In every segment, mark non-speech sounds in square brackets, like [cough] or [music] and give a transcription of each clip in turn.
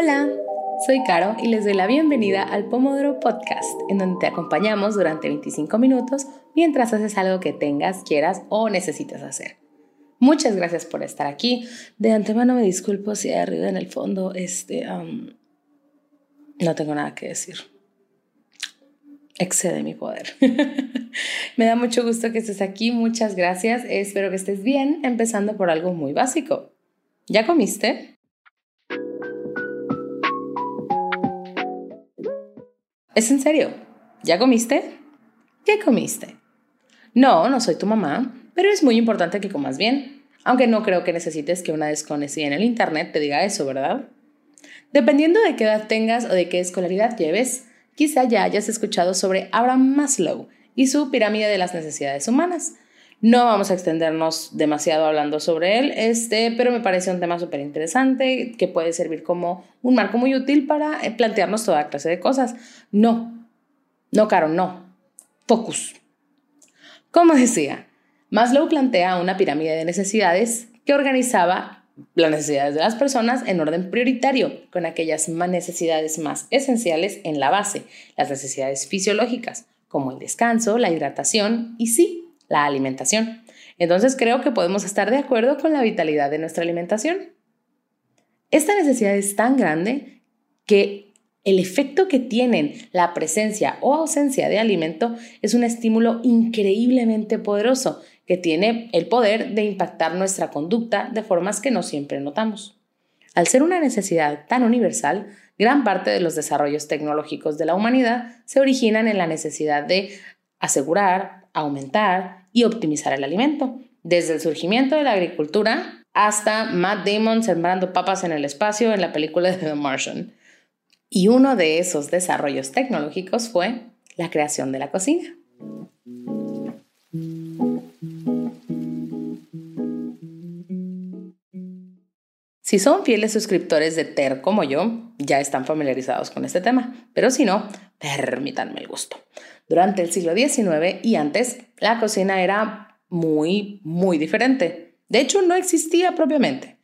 Hola, soy Caro y les doy la bienvenida al Pomodoro Podcast, en donde te acompañamos durante 25 minutos mientras haces algo que tengas, quieras o necesites hacer. Muchas gracias por estar aquí. De antemano me disculpo si hay arriba en el fondo este, no tengo nada que decir. Excede mi poder. [laughs] me da mucho gusto que estés aquí. Muchas gracias. Espero que estés bien, empezando por algo muy básico. ¿Ya comiste? ¿Es en serio? ¿Ya comiste? ¿Qué comiste? No, no soy tu mamá, pero es muy importante que comas bien, aunque no creo que necesites que una desconocida en el Internet te diga eso, ¿verdad? Dependiendo de qué edad tengas o de qué escolaridad lleves, quizá ya hayas escuchado sobre Abraham Maslow y su pirámide de las necesidades humanas. No vamos a extendernos demasiado hablando sobre él, este, pero me parece un tema súper interesante que puede servir como un marco muy útil para eh, plantearnos toda clase de cosas. No, no, Caro, no. Focus. Como decía, Maslow plantea una pirámide de necesidades que organizaba las necesidades de las personas en orden prioritario, con aquellas necesidades más esenciales en la base, las necesidades fisiológicas, como el descanso, la hidratación y sí, la alimentación. Entonces creo que podemos estar de acuerdo con la vitalidad de nuestra alimentación. Esta necesidad es tan grande que el efecto que tienen la presencia o ausencia de alimento es un estímulo increíblemente poderoso que tiene el poder de impactar nuestra conducta de formas que no siempre notamos. Al ser una necesidad tan universal, gran parte de los desarrollos tecnológicos de la humanidad se originan en la necesidad de asegurar, aumentar y optimizar el alimento, desde el surgimiento de la agricultura hasta Matt Damon sembrando papas en el espacio en la película de The Martian. Y uno de esos desarrollos tecnológicos fue la creación de la cocina. Si son fieles suscriptores de TER como yo, ya están familiarizados con este tema, pero si no, permítanme el gusto. Durante el siglo XIX y antes, la cocina era muy, muy diferente. De hecho, no existía propiamente.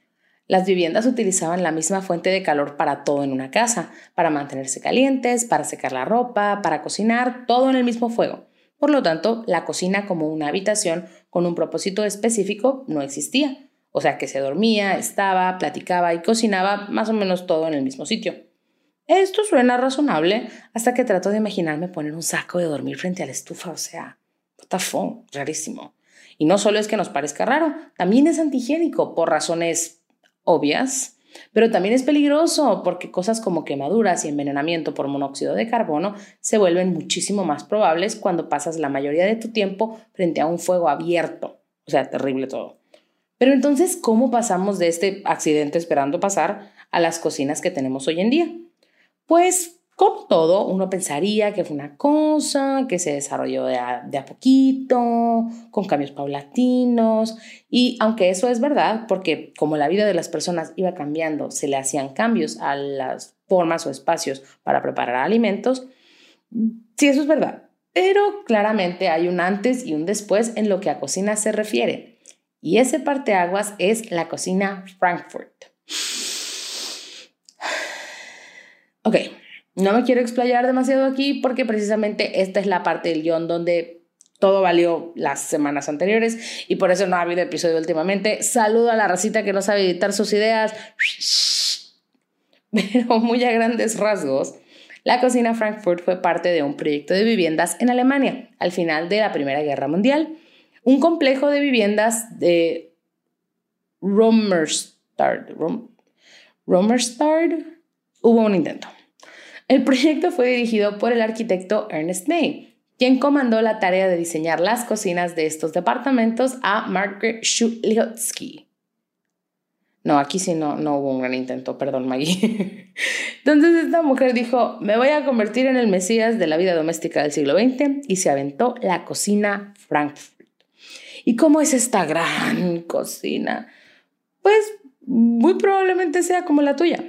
Las viviendas utilizaban la misma fuente de calor para todo en una casa, para mantenerse calientes, para secar la ropa, para cocinar, todo en el mismo fuego. Por lo tanto, la cocina como una habitación con un propósito específico no existía. O sea que se dormía, estaba, platicaba y cocinaba más o menos todo en el mismo sitio. Esto suena razonable hasta que trato de imaginarme poner un saco de dormir frente a la estufa, o sea, what rarísimo. Y no solo es que nos parezca raro, también es antihigiénico por razones obvias, pero también es peligroso porque cosas como quemaduras y envenenamiento por monóxido de carbono se vuelven muchísimo más probables cuando pasas la mayoría de tu tiempo frente a un fuego abierto. O sea, terrible todo. Pero entonces, ¿cómo pasamos de este accidente esperando pasar a las cocinas que tenemos hoy en día? Pues, como todo, uno pensaría que fue una cosa que se desarrolló de a, de a poquito, con cambios paulatinos, y aunque eso es verdad, porque como la vida de las personas iba cambiando, se le hacían cambios a las formas o espacios para preparar alimentos, sí, eso es verdad. Pero claramente hay un antes y un después en lo que a cocina se refiere. Y ese parteaguas es la cocina Frankfurt. Ok, no me quiero explayar demasiado aquí porque precisamente esta es la parte del guion donde todo valió las semanas anteriores y por eso no ha habido episodio últimamente. Saludo a la racita que no sabe editar sus ideas. [laughs] Pero muy a grandes rasgos, la cocina Frankfurt fue parte de un proyecto de viviendas en Alemania al final de la Primera Guerra Mundial un complejo de viviendas de Romerstad. Romerstad hubo un intento. El proyecto fue dirigido por el arquitecto Ernest May, quien comandó la tarea de diseñar las cocinas de estos departamentos a Margaret Schulitzky. No, aquí sí no, no hubo un gran intento, perdón Maggie. [laughs] Entonces esta mujer dijo, me voy a convertir en el Mesías de la vida doméstica del siglo XX y se aventó la cocina Frankfurt. ¿Y cómo es esta gran cocina? Pues muy probablemente sea como la tuya,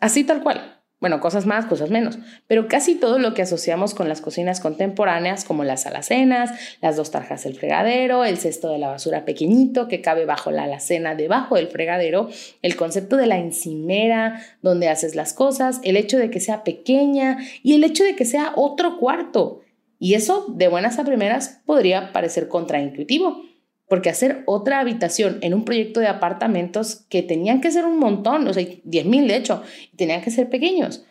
así tal cual. Bueno, cosas más, cosas menos. Pero casi todo lo que asociamos con las cocinas contemporáneas, como las alacenas, las dos tarjas del fregadero, el cesto de la basura pequeñito que cabe bajo la alacena debajo del fregadero, el concepto de la encimera donde haces las cosas, el hecho de que sea pequeña y el hecho de que sea otro cuarto. Y eso, de buenas a primeras, podría parecer contraintuitivo porque hacer otra habitación en un proyecto de apartamentos que tenían que ser un montón, o sea, 10.000 de hecho, tenían que ser pequeños,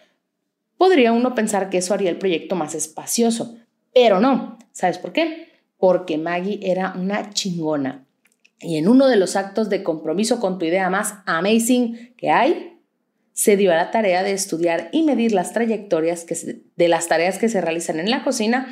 podría uno pensar que eso haría el proyecto más espacioso, pero no. ¿Sabes por qué? Porque Maggie era una chingona. Y en uno de los actos de compromiso con tu idea más amazing que hay, se dio a la tarea de estudiar y medir las trayectorias que de las tareas que se realizan en la cocina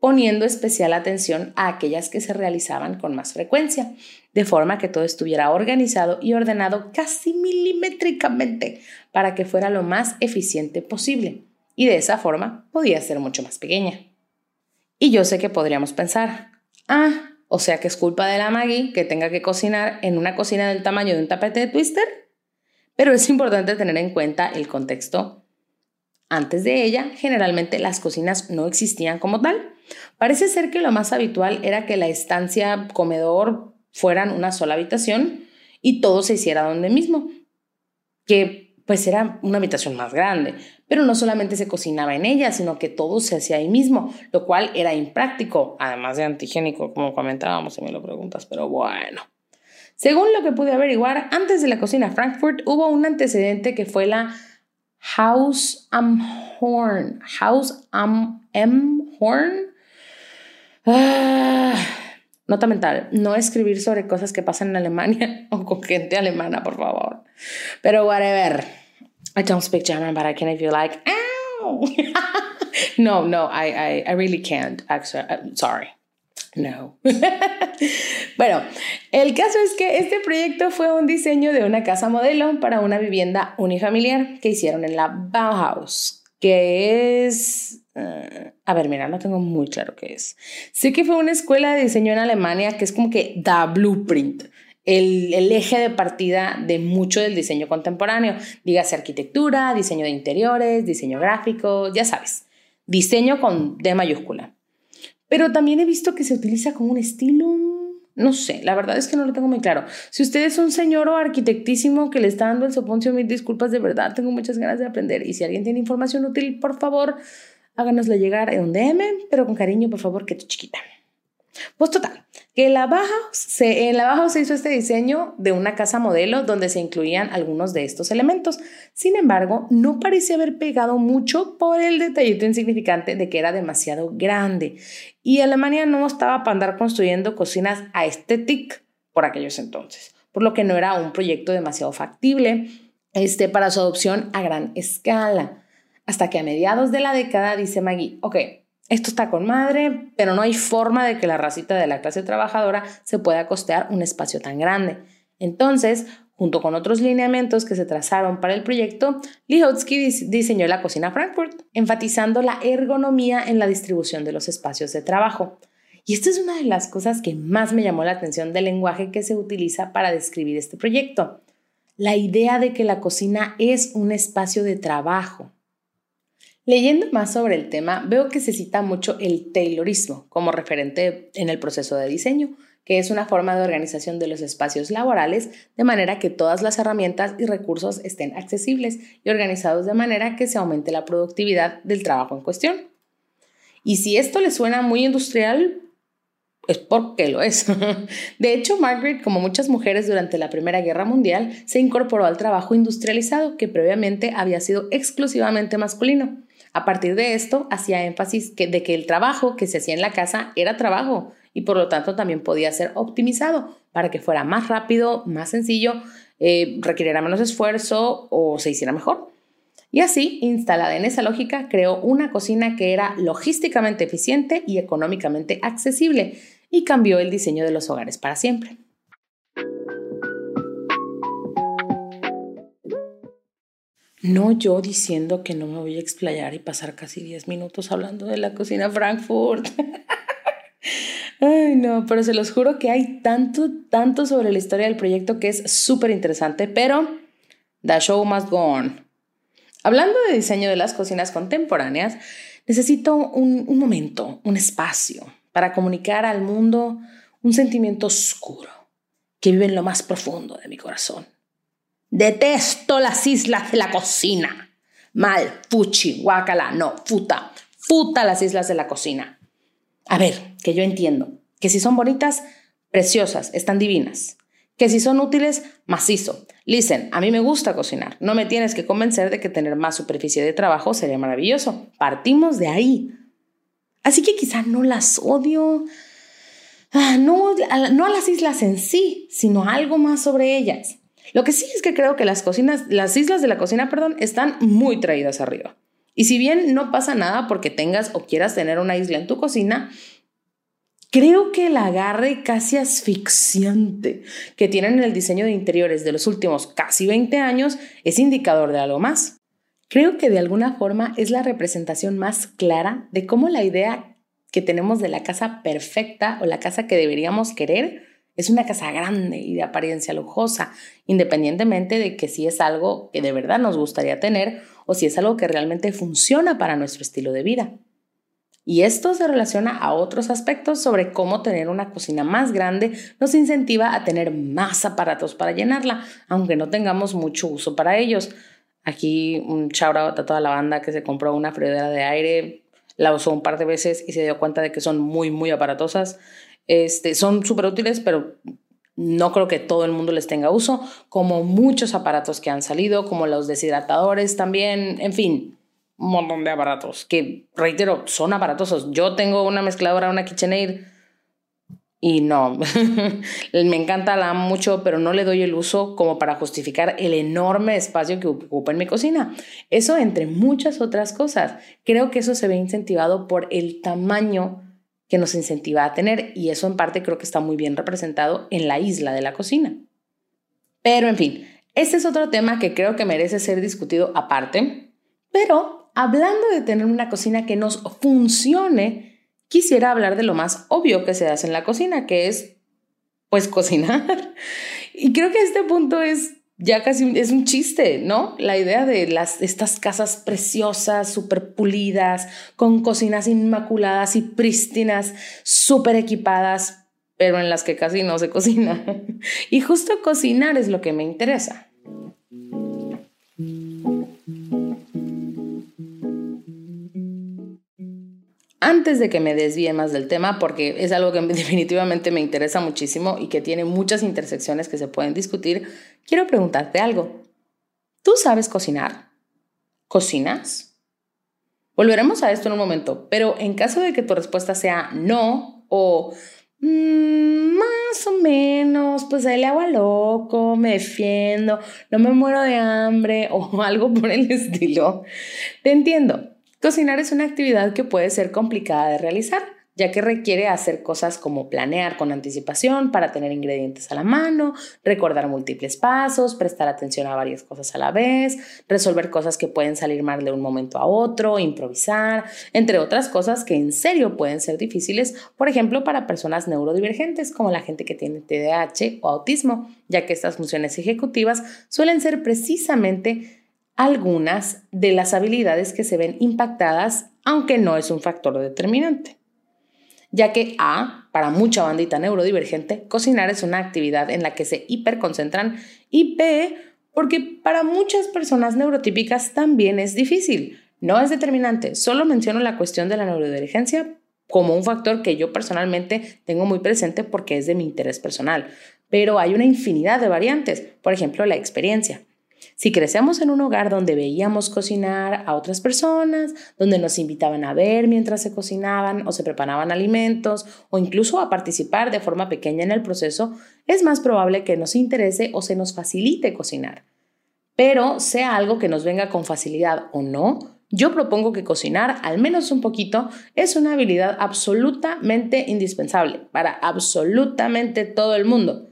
poniendo especial atención a aquellas que se realizaban con más frecuencia, de forma que todo estuviera organizado y ordenado casi milimétricamente para que fuera lo más eficiente posible, y de esa forma podía ser mucho más pequeña. Y yo sé que podríamos pensar, ah, o sea que es culpa de la Maggie que tenga que cocinar en una cocina del tamaño de un tapete de twister. Pero es importante tener en cuenta el contexto. Antes de ella, generalmente las cocinas no existían como tal, Parece ser que lo más habitual era que la estancia comedor fueran una sola habitación y todo se hiciera donde mismo, que pues era una habitación más grande, pero no solamente se cocinaba en ella, sino que todo se hacía ahí mismo, lo cual era impráctico, además de antigénico, como comentábamos, si me lo preguntas, pero bueno. Según lo que pude averiguar, antes de la cocina Frankfurt hubo un antecedente que fue la House am Horn. House am M Horn Ah, nota mental, no escribir sobre cosas que pasan en Alemania [laughs] o con gente alemana, por favor. Pero whatever. I don't speak German, but I can if you like. [laughs] no, no, I, I, I really can't. Actually, I'm uh, sorry. No. [laughs] bueno, el caso es que este proyecto fue un diseño de una casa modelo para una vivienda unifamiliar que hicieron en la Bauhaus, que es eh, a ver, mira, no tengo muy claro qué es. Sé que fue una escuela de diseño en Alemania que es como que da blueprint, el, el, eje de partida de mucho del diseño contemporáneo. Dígase arquitectura, diseño de interiores, diseño gráfico, ya sabes, diseño con D mayúscula. Pero también he visto que se utiliza como un estilo, no sé, la verdad es que no lo tengo muy claro. Si usted es un señor o arquitectísimo que le está dando el soponcio, mil disculpas, de verdad, tengo muchas ganas de aprender. Y si alguien tiene información útil, por favor, háganosla llegar en un DM, pero con cariño, por favor, que tu chiquita. Pues total, que la baja se, en la baja se hizo este diseño de una casa modelo donde se incluían algunos de estos elementos. Sin embargo, no parece haber pegado mucho por el detallito insignificante de que era demasiado grande. Y Alemania no estaba para andar construyendo cocinas a estética por aquellos entonces, por lo que no era un proyecto demasiado factible este, para su adopción a gran escala. Hasta que a mediados de la década dice Maggie, ok, esto está con madre, pero no hay forma de que la racita de la clase trabajadora se pueda costear un espacio tan grande. Entonces, junto con otros lineamientos que se trazaron para el proyecto, Lihotzky diseñó la cocina Frankfurt, enfatizando la ergonomía en la distribución de los espacios de trabajo. Y esta es una de las cosas que más me llamó la atención del lenguaje que se utiliza para describir este proyecto. La idea de que la cocina es un espacio de trabajo. Leyendo más sobre el tema, veo que se cita mucho el Taylorismo como referente en el proceso de diseño, que es una forma de organización de los espacios laborales de manera que todas las herramientas y recursos estén accesibles y organizados de manera que se aumente la productividad del trabajo en cuestión. Y si esto le suena muy industrial, es porque lo es. [laughs] De hecho, Margaret, como muchas mujeres durante la Primera Guerra Mundial, se incorporó al trabajo industrializado que previamente había sido exclusivamente masculino. A partir de esto, hacía énfasis de que el trabajo que se hacía en la casa era trabajo y por lo tanto también podía ser optimizado para que fuera más rápido, más sencillo, eh, requiriera menos esfuerzo o se hiciera mejor. Y así, instalada en esa lógica, creó una cocina que era logísticamente eficiente y económicamente accesible y cambió el diseño de los hogares para siempre. No yo diciendo que no me voy a explayar y pasar casi 10 minutos hablando de la cocina Frankfurt. [laughs] Ay, no, pero se los juro que hay tanto, tanto sobre la historia del proyecto que es súper interesante, pero the show must go on. Hablando de diseño de las cocinas contemporáneas, necesito un, un momento, un espacio para comunicar al mundo un sentimiento oscuro que vive en lo más profundo de mi corazón. Detesto las islas de la cocina. Mal, fuchi, guacala, no, futa, futa las islas de la cocina. A ver, que yo entiendo, que si son bonitas, preciosas, están divinas. Que si son útiles, macizo. Listen, a mí me gusta cocinar. No me tienes que convencer de que tener más superficie de trabajo sería maravilloso. Partimos de ahí. Así que quizá no las odio, ah, no, no a las islas en sí, sino algo más sobre ellas. Lo que sí es que creo que las cocinas, las islas de la cocina, perdón, están muy traídas arriba. Y si bien no pasa nada porque tengas o quieras tener una isla en tu cocina, creo que el agarre casi asfixiante que tienen en el diseño de interiores de los últimos casi 20 años es indicador de algo más. Creo que de alguna forma es la representación más clara de cómo la idea que tenemos de la casa perfecta o la casa que deberíamos querer es una casa grande y de apariencia lujosa, independientemente de que si es algo que de verdad nos gustaría tener o si es algo que realmente funciona para nuestro estilo de vida. Y esto se relaciona a otros aspectos sobre cómo tener una cocina más grande nos incentiva a tener más aparatos para llenarla, aunque no tengamos mucho uso para ellos. Aquí un shout a toda la banda que se compró una freidora de aire, la usó un par de veces y se dio cuenta de que son muy, muy aparatosas. Este, son súper útiles, pero no creo que todo el mundo les tenga uso, como muchos aparatos que han salido, como los deshidratadores también, en fin, un montón de aparatos que, reitero, son aparatosos. Yo tengo una mezcladora, una KitchenAid, y no, [laughs] me encanta, la mucho, pero no le doy el uso como para justificar el enorme espacio que ocupa en mi cocina. Eso entre muchas otras cosas. Creo que eso se ve incentivado por el tamaño que nos incentiva a tener y eso en parte creo que está muy bien representado en la isla de la cocina. Pero en fin, este es otro tema que creo que merece ser discutido aparte, pero hablando de tener una cocina que nos funcione, quisiera hablar de lo más obvio que se hace en la cocina, que es pues cocinar. [laughs] Y creo que este punto es ya casi es un chiste, ¿no? La idea de las, estas casas preciosas, súper pulidas, con cocinas inmaculadas y prístinas, súper equipadas, pero en las que casi no se cocina. [laughs] Y justo cocinar es lo que me interesa. Antes de que me desvíe más del tema, porque es algo que [laughs] definitivamente me interesa muchísimo y que tiene muchas intersecciones que se pueden discutir, quiero preguntarte algo. ¿Tú sabes cocinar? ¿Cocinas? Volveremos a esto en un momento, pero en caso de que tu respuesta sea no o mm, más o menos, pues ahí le hago a loco, me defiendo, no me muero de hambre [laughs] o algo por el estilo, te entiendo. Cocinar es una actividad que puede ser complicada de realizar, ya que requiere hacer cosas como planear con anticipación para tener ingredientes a la mano, recordar múltiples pasos, prestar atención a varias cosas a la vez, resolver cosas que pueden salir mal de un momento a otro, improvisar, entre otras cosas que en serio pueden ser difíciles, por ejemplo, para personas neurodivergentes como la gente que tiene TDAH o autismo, ya que estas funciones ejecutivas suelen ser precisamente algunas de las habilidades que se ven impactadas, aunque no es un factor determinante. Ya que A, para mucha bandita neurodivergente, cocinar es una actividad en la que se hiperconcentran y B, porque para muchas personas neurotípicas también es difícil. No es determinante, solo menciono la cuestión de la neurodivergencia como un factor que yo personalmente tengo muy presente porque es de mi interés personal, pero hay una infinidad de variantes, por ejemplo la experiencia. Si crecemos en un hogar donde veíamos cocinar a otras personas, donde nos invitaban a ver mientras se cocinaban o se preparaban alimentos o incluso a participar de forma pequeña en el proceso, es más probable que nos interese o se nos facilite cocinar. Pero sea algo que nos venga con facilidad o no, yo propongo que cocinar, al menos un poquito, es una habilidad absolutamente indispensable para absolutamente todo el mundo.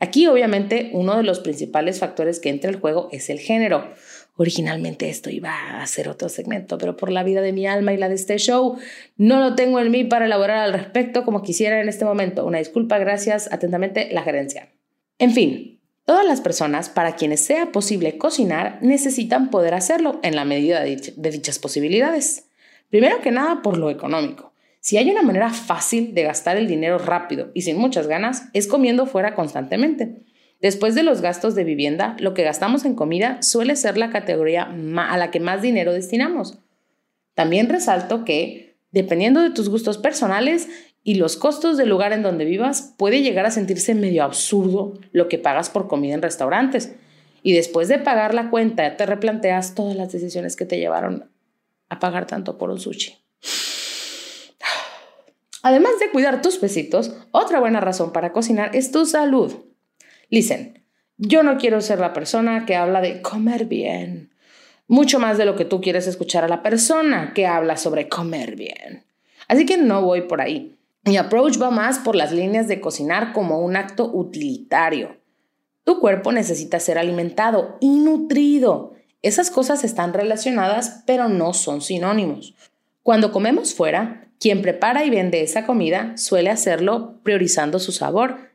Aquí obviamente uno de los principales factores que entra el juego es el género. Originalmente esto iba a ser otro segmento, pero por la vida de mi alma y la de este show, no lo tengo en mí para elaborar al respecto como quisiera en este momento. Una disculpa, gracias, atentamente, la gerencia. En fin, Todas las personas para quienes sea posible cocinar necesitan poder hacerlo en la medida de, dichas posibilidades. Primero que nada por lo económico. Si hay una manera fácil de gastar el dinero rápido y sin muchas ganas, es comiendo fuera constantemente. Después de los gastos de vivienda, lo que gastamos en comida suele ser la categoría a la que más dinero destinamos. También resalto que, dependiendo de tus gustos personales, y los costos del lugar en donde vivas, puede llegar a sentirse medio absurdo lo que pagas por comida en restaurantes. Y después de pagar la cuenta, te replanteas todas las decisiones que te llevaron a pagar tanto por un sushi. Además de cuidar tus pesitos, otra buena razón para cocinar es tu salud. Listen, yo no quiero ser la persona que habla de comer bien, mucho más de lo que tú quieres escuchar a la persona que habla sobre comer bien. Así que no voy por ahí. Mi approach va más por las líneas de cocinar como un acto utilitario. Tu cuerpo necesita ser alimentado y nutrido. Esas cosas están relacionadas, pero no son sinónimos. Cuando comemos fuera, quien prepara y vende esa comida suele hacerlo priorizando su sabor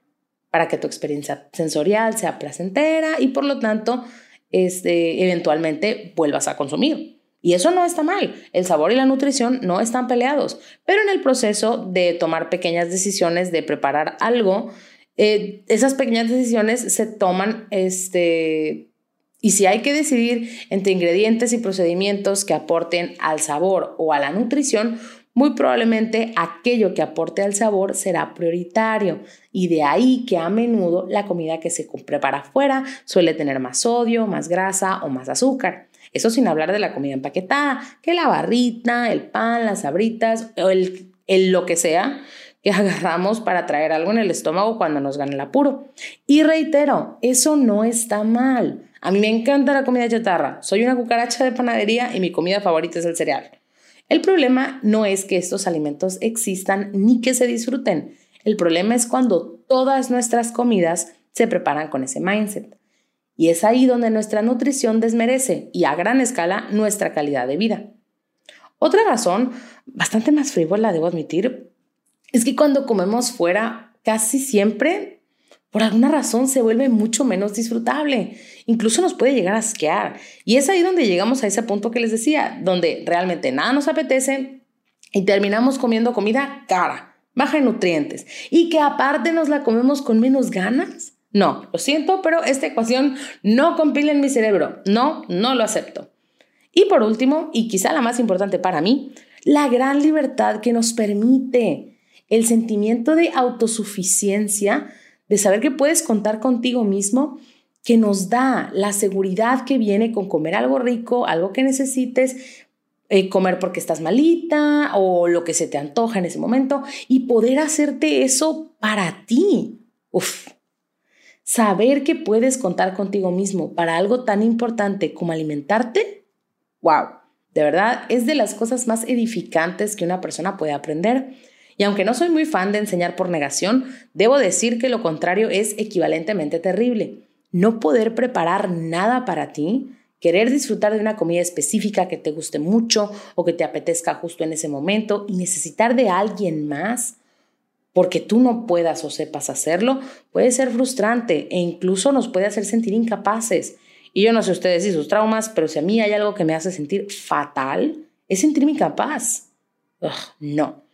para que tu experiencia sensorial sea placentera y por lo tanto este, eventualmente vuelvas a consumir. Y eso no está mal. El sabor y la nutrición no están peleados. Pero en el proceso de tomar pequeñas decisiones, de preparar algo, eh, esas pequeñas decisiones se toman, este, y si hay que decidir entre ingredientes y procedimientos que aporten al sabor o a la nutrición, muy probablemente aquello que aporte al sabor será prioritario y de ahí que a menudo la comida que se prepara afuera suele tener más sodio, más grasa o más azúcar. Eso sin hablar de la comida empaquetada, que la barrita, el pan, las sabritas, o el, el lo que sea que [laughs] agarramos para traer algo en el estómago cuando nos gana el apuro. Y reitero, eso no está mal. A mí me encanta la comida chatarra. Soy una cucaracha de panadería y mi comida favorita es el cereal. El problema no es que estos alimentos existan ni que se disfruten. El problema es cuando todas nuestras comidas se preparan con ese mindset. Y es ahí donde nuestra nutrición desmerece y a gran escala nuestra calidad de vida. Otra razón, bastante más frívola, debo admitir, es que cuando comemos fuera, casi siempre, por alguna razón, se vuelve mucho menos disfrutable. Incluso nos puede llegar a asquear. Y es ahí donde llegamos a ese punto que les decía, donde realmente nada nos apetece y terminamos comiendo comida cara, baja en nutrientes, y que aparte nos la comemos con menos ganas. No, lo siento, pero esta ecuación no compila en mi cerebro. No, no lo acepto. Y por último, y quizá la más importante para mí, la gran libertad que nos permite el sentimiento de autosuficiencia, de saber que puedes contar contigo mismo, que nos da la seguridad que viene con comer algo rico, algo que necesites, eh, comer porque estás malita o lo que se te antoja en ese momento y poder hacerte eso para ti. Uf, Saber que puedes contar contigo mismo para algo tan importante como alimentarte, wow, de verdad es de las cosas más edificantes que una persona puede aprender. Y aunque no soy muy fan de enseñar por negación, debo decir que lo contrario es equivalentemente terrible. No poder preparar nada para ti, querer disfrutar de una comida específica que te guste mucho o que te apetezca justo en ese momento y necesitar de alguien más porque tú no puedas o sepas hacerlo, puede ser frustrante e incluso nos puede hacer sentir incapaces. Y yo no sé ustedes y sus traumas, pero si a mí hay algo que me hace sentir fatal, es sentirme incapaz. no.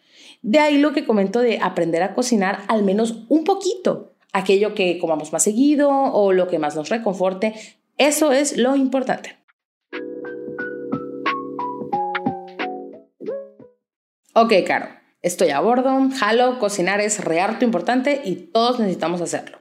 De ahí lo que comento de aprender a cocinar al menos un poquito, aquello que comamos más seguido o lo que más nos reconforte. Eso es lo importante. Ok, Caro. Estoy a bordo, jalo, cocinar es importante y todos necesitamos hacerlo.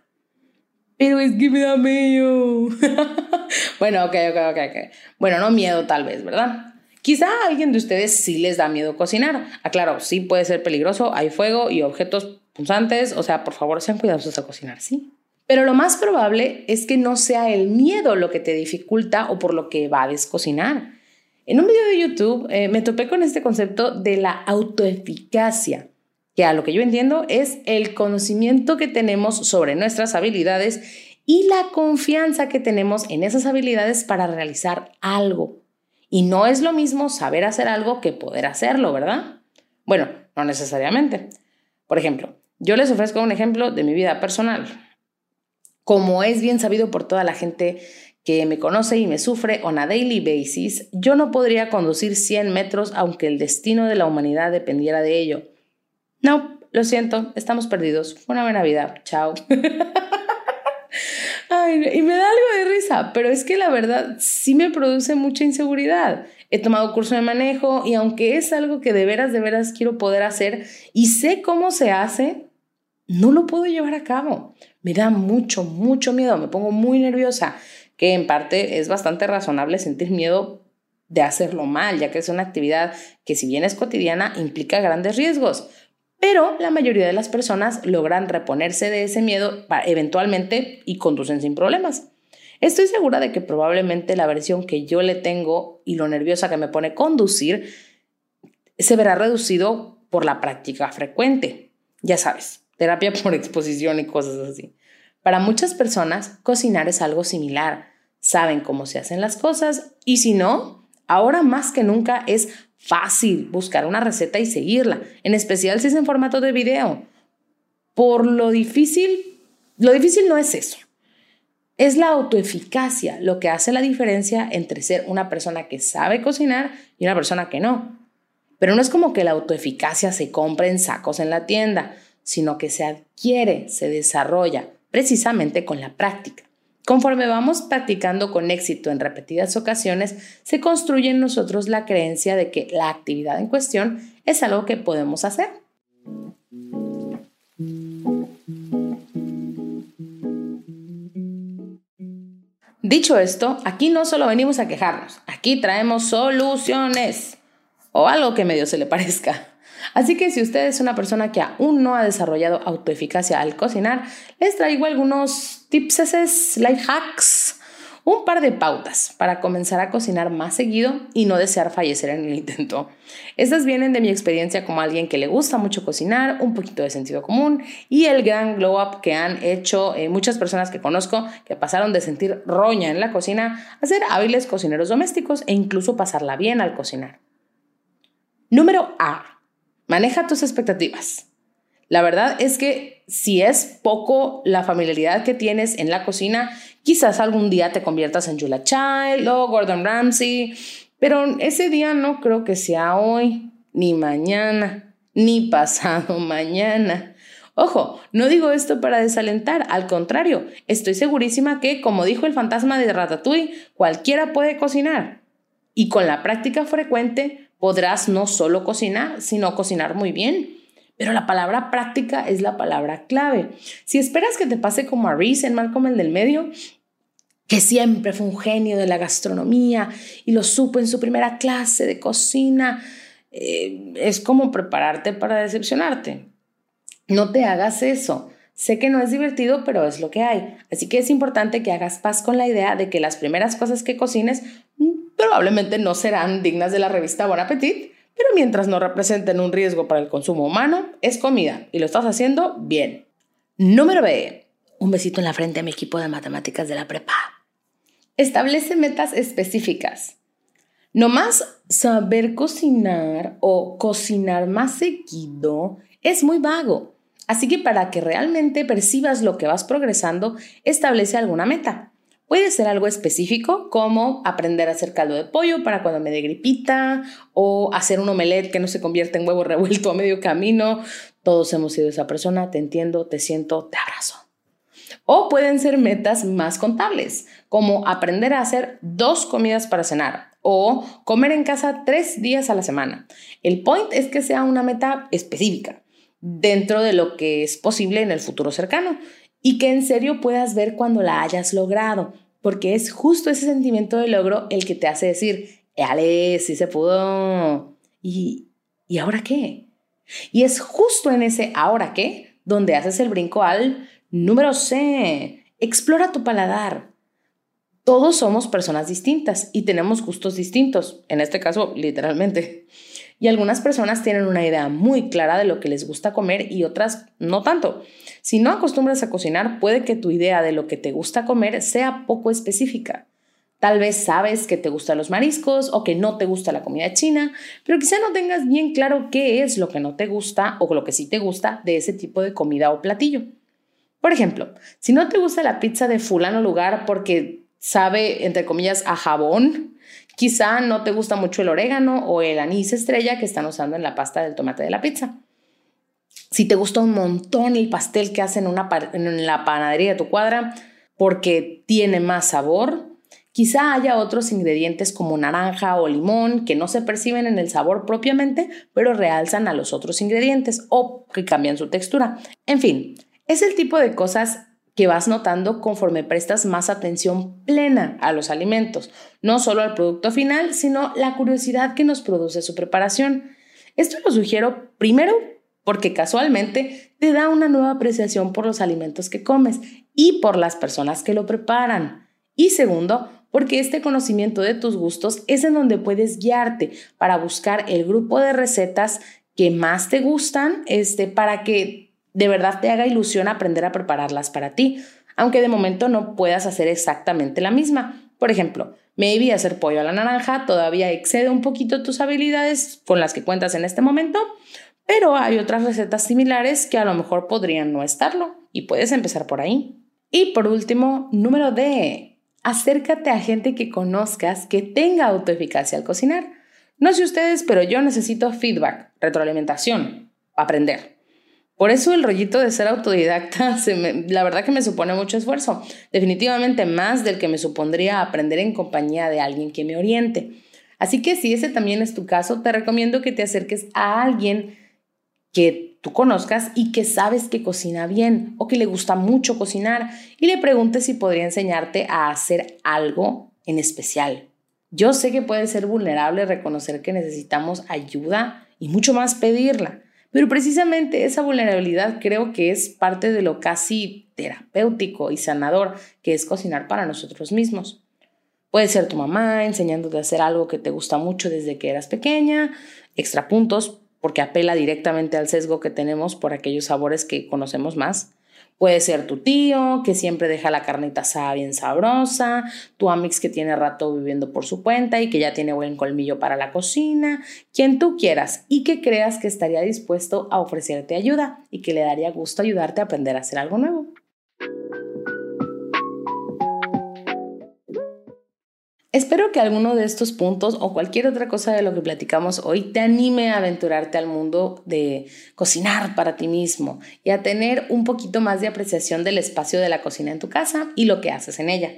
Pero es que me da miedo. [laughs] bueno, ok, ok, ok, ok. Bueno, no miedo tal vez, ¿verdad? Quizá a alguien de ustedes sí les da miedo cocinar. Aclaro, ah, sí puede ser peligroso, hay fuego y objetos punzantes, o sea, por favor sean cuidadosos a cocinar, ¿sí? Pero lo más probable es que no sea el miedo lo que te dificulta o por lo que evades cocinar. En un video de YouTube eh, me topé con este concepto de la autoeficacia, que a lo que yo entiendo es el conocimiento que tenemos sobre nuestras habilidades y la confianza que tenemos en esas habilidades para realizar algo. Y no es lo mismo saber hacer algo que poder hacerlo, ¿verdad? Bueno, no necesariamente. Por ejemplo, yo les ofrezco un ejemplo de mi vida personal. Como es bien sabido por toda la gente que me conoce y me sufre on a daily basis, yo no podría conducir 100 metros aunque el destino de la humanidad dependiera de ello. No, lo siento, estamos perdidos. Una buena vida. Chao. [laughs] Ay, y me da algo de risa, pero es que la verdad sí me produce mucha inseguridad. He tomado curso de manejo y aunque es algo que de veras, de veras quiero poder hacer y sé cómo se hace, no lo puedo llevar a cabo. Me da mucho, mucho miedo, me pongo muy nerviosa, que en parte es bastante razonable sentir miedo de hacerlo mal, ya que es una actividad que si bien es cotidiana implica grandes riesgos pero la mayoría de las personas logran reponerse de ese miedo eventualmente y conducen sin problemas. Estoy segura de que probablemente la versión que yo le tengo y lo nerviosa que me pone conducir se verá reducido por la práctica frecuente. Ya sabes, terapia por [laughs] exposición y cosas así. Para muchas personas, cocinar es algo similar. Saben cómo se hacen las cosas y si no, ahora más que nunca es fácil buscar una receta y seguirla, en especial si es en formato de video. Por lo difícil, lo difícil no es eso. Es la autoeficacia lo que hace la diferencia entre ser una persona que sabe cocinar y una persona que no. Pero no es como que la autoeficacia se compre en sacos en la tienda, sino que se adquiere, se desarrolla precisamente con la práctica. Conforme vamos practicando con éxito en repetidas ocasiones, se construye en nosotros la creencia de que la actividad en cuestión es algo que podemos hacer. Dicho esto, aquí no solo venimos a quejarnos, aquí traemos soluciones o algo que medio se le parezca. Así que si usted es una persona que aún no ha desarrollado autoeficacia al cocinar, les traigo algunos tips, life hacks, un par de pautas para comenzar a cocinar más seguido y no desear fallecer en el intento. Estas vienen de mi experiencia como alguien que le gusta mucho cocinar, un poquito de sentido común y el gran glow up que han hecho eh, muchas personas que conozco que pasaron de sentir roña en la cocina a ser hábiles cocineros domésticos e incluso pasarla bien al cocinar. Número A. Maneja tus expectativas. La verdad es que si es poco la familiaridad que tienes en la cocina, quizás algún día te conviertas en Julia Child o Gordon Ramsay, pero ese día no creo que sea hoy, ni mañana, ni [laughs] pasado mañana. Ojo, no digo esto para desalentar, al contrario, estoy segurísima que, como dijo el fantasma de Ratatouille, cualquiera puede cocinar. Y con la práctica frecuente podrás no solo cocinar, sino cocinar muy bien. Pero la palabra práctica es la palabra clave. Si esperas que te pase como a Reese en Malcolm el del medio, que siempre fue un genio de la gastronomía y lo supo en su primera clase de cocina, eh, es como prepararte para decepcionarte. No te hagas eso. Sé que no es divertido, pero es lo que hay. Así que es importante que hagas paz con la idea de que las primeras cosas que cocines probablemente no serán dignas de la revista Bon Appetit, pero mientras no representen un riesgo para el consumo humano, es comida y lo estás haciendo bien. Número B. Un besito en la frente a mi equipo de matemáticas de la prepa. Establece metas específicas. No más saber cocinar o cocinar más seguido es muy vago. Así que para que realmente percibas lo que vas progresando, establece alguna meta. Puede ser algo específico como aprender a hacer caldo de pollo para cuando me dé gripita o hacer un omelette que no se convierta en huevo [laughs] revuelto a medio camino. Todos hemos sido esa persona, te entiendo, te siento, te abrazo. O pueden ser metas más contables, como aprender a hacer dos comidas para cenar o comer en casa tres días a la semana. El point es que sea una meta específica dentro de lo que es posible en el futuro cercano y que en serio puedas ver cuando la hayas logrado, porque es justo ese sentimiento de logro el que te hace decir, Ale, sí se pudo. ¿Y, ¿Y ahora qué? Y es justo en ese ahora qué donde haces el brinco al número C. Explora tu paladar. Todos somos personas distintas y tenemos gustos distintos, en este caso literalmente. Y algunas personas tienen una idea muy clara de lo que les gusta comer y otras no tanto. Si no acostumbras a cocinar, puede que tu idea de lo que te gusta comer sea poco específica. Tal vez sabes que te gustan los mariscos o que no te gusta la comida china, pero quizá no tengas bien claro qué es lo que no te gusta o lo que sí te gusta de ese tipo de comida o platillo. Por ejemplo, si no te gusta la pizza de fulano lugar porque sabe, entre comillas, a jabón, quizá no te gusta mucho el orégano o el anís estrella que están usando en la pasta del tomate de la pizza. Si te gusta un montón el pastel que hacen en la panadería de tu cuadra porque tiene más sabor, Quizá haya otros ingredientes como naranja o limón que no se perciben en el sabor propiamente, pero realzan a los otros ingredientes o que cambian su textura. En fin, es el tipo de cosas que vas notando conforme prestas más atención plena a los alimentos, no solo al producto final, sino la curiosidad que nos produce su preparación. Esto lo sugiero primero porque casualmente te da una nueva apreciación por los alimentos que comes y por las personas que lo preparan. Y segundo, porque este conocimiento de tus gustos es en donde puedes guiarte para buscar el grupo de recetas que más te gustan, este, para que de verdad te haga ilusión aprender a prepararlas para ti, aunque de momento no puedas hacer exactamente la misma. Por ejemplo, maybe hacer pollo a la naranja todavía excede un poquito tus habilidades con las que cuentas en este momento, pero hay otras recetas similares que a lo mejor podrían no estarlo y puedes empezar por ahí. Y por último, número D, acércate a gente que conozcas que tenga autoeficacia al cocinar. No sé ustedes, pero yo necesito feedback, retroalimentación, aprender. Por eso el rollito de ser autodidacta, [laughs] la verdad que me supone mucho esfuerzo, definitivamente más del que me supondría aprender en compañía de alguien que me oriente. Así que si ese también es tu caso, te recomiendo que te acerques a alguien que tú conozcas y que sabes que cocina bien o que le gusta mucho cocinar y le preguntes si podría enseñarte a hacer algo en especial. Yo sé que puede ser vulnerable reconocer que necesitamos ayuda y mucho más pedirla, pero precisamente esa vulnerabilidad creo que es parte de lo casi terapéutico y sanador que es cocinar para nosotros mismos. Puede ser tu mamá enseñándote a hacer algo que te gusta mucho desde que eras pequeña, extra puntos porque apela directamente al sesgo que tenemos por aquellos sabores que conocemos más. Puede ser tu tío, que siempre deja la carnita asada bien sabrosa, tu amix que tiene rato viviendo por su cuenta y que ya tiene buen colmillo para la cocina, quien tú quieras y que creas que estaría dispuesto a ofrecerte ayuda y que le daría gusto ayudarte a aprender a hacer algo nuevo. Espero que alguno de estos puntos o cualquier otra cosa de lo que platicamos hoy te anime a aventurarte al mundo de cocinar para ti mismo y a tener un poquito más de apreciación del espacio de la cocina en tu casa y lo que haces en ella.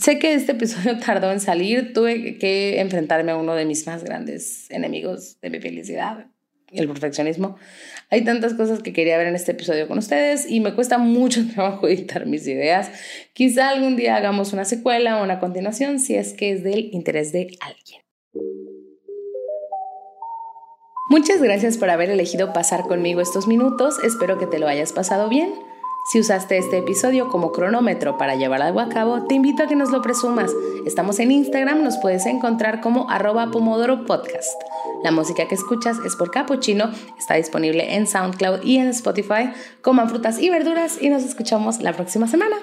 Sé que este episodio [laughs] tardó en salir, tuve que enfrentarme a uno de mis más grandes enemigos de mi felicidad, el perfeccionismo. Hay tantas cosas que quería ver en este episodio con ustedes y me cuesta mucho [laughs] trabajo editar mis ideas. Quizá algún día hagamos una secuela o una continuación si es que es del interés de alguien. Muchas gracias por haber elegido pasar conmigo estos minutos. Espero que te lo hayas pasado bien. Si usaste este episodio como cronómetro para llevar algo a cabo, te invito a que nos lo presumas. Estamos en Instagram, nos puedes encontrar como arroba pomodoro podcast. La música que escuchas es por Capuchino, está disponible en SoundCloud y en Spotify. Coman frutas y verduras y nos escuchamos la próxima semana.